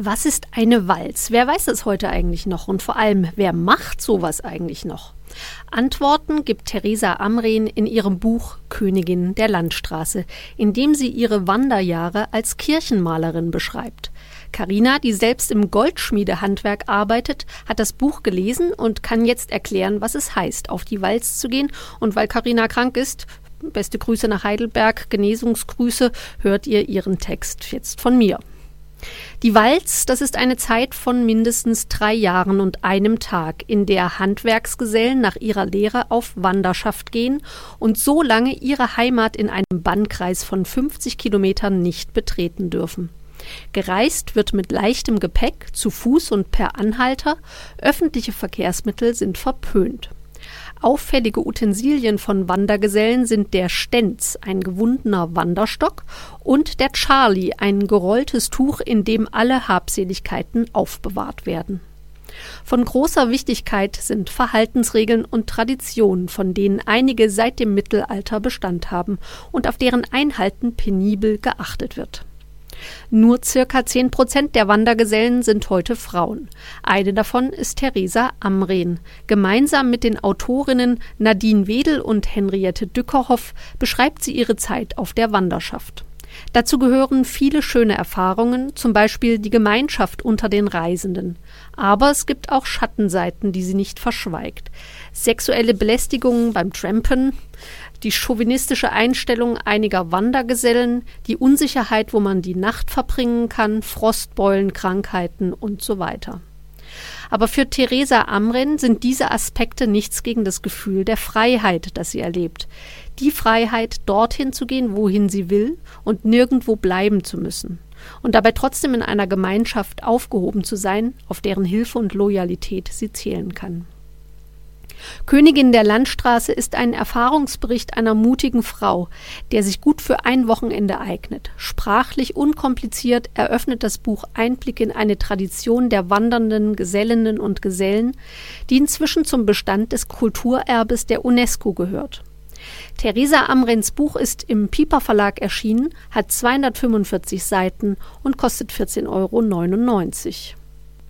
Was ist eine Walz? Wer weiß es heute eigentlich noch? Und vor allem, wer macht sowas eigentlich noch? Antworten gibt Theresa Amren in ihrem Buch Königin der Landstraße, in dem sie ihre Wanderjahre als Kirchenmalerin beschreibt. Karina, die selbst im Goldschmiedehandwerk arbeitet, hat das Buch gelesen und kann jetzt erklären, was es heißt, auf die Walz zu gehen. Und weil Karina krank ist, beste Grüße nach Heidelberg, Genesungsgrüße, hört ihr ihren Text jetzt von mir. Die Walz, das ist eine Zeit von mindestens drei Jahren und einem Tag, in der Handwerksgesellen nach ihrer Lehre auf Wanderschaft gehen und so lange ihre Heimat in einem Bannkreis von 50 Kilometern nicht betreten dürfen. Gereist wird mit leichtem Gepäck, zu Fuß und per Anhalter, öffentliche Verkehrsmittel sind verpönt. Auffällige Utensilien von Wandergesellen sind der Stenz, ein gewundener Wanderstock, und der Charlie, ein gerolltes Tuch, in dem alle Habseligkeiten aufbewahrt werden. Von großer Wichtigkeit sind Verhaltensregeln und Traditionen, von denen einige seit dem Mittelalter Bestand haben und auf deren Einhalten penibel geachtet wird. Nur circa 10 Prozent der Wandergesellen sind heute Frauen. Eine davon ist Theresa Amren. Gemeinsam mit den Autorinnen Nadine Wedel und Henriette Dückerhoff beschreibt sie ihre Zeit auf der Wanderschaft. Dazu gehören viele schöne Erfahrungen, zum Beispiel die Gemeinschaft unter den Reisenden. Aber es gibt auch Schattenseiten, die sie nicht verschweigt. Sexuelle Belästigungen beim Trampen, die chauvinistische Einstellung einiger Wandergesellen, die Unsicherheit, wo man die Nacht verbringen kann, Frostbeulen, Krankheiten und so weiter. Aber für Theresa Amren sind diese Aspekte nichts gegen das Gefühl der Freiheit, das sie erlebt. Die Freiheit, dorthin zu gehen, wohin sie will und nirgendwo bleiben zu müssen. Und dabei trotzdem in einer Gemeinschaft aufgehoben zu sein, auf deren Hilfe und Loyalität sie zählen kann. Königin der Landstraße ist ein Erfahrungsbericht einer mutigen Frau, der sich gut für ein Wochenende eignet. Sprachlich unkompliziert eröffnet das Buch Einblick in eine Tradition der wandernden Gesellinnen und Gesellen, die inzwischen zum Bestand des Kulturerbes der UNESCO gehört. Theresa Amrens Buch ist im Piper Verlag erschienen, hat 245 Seiten und kostet 14,99 Euro.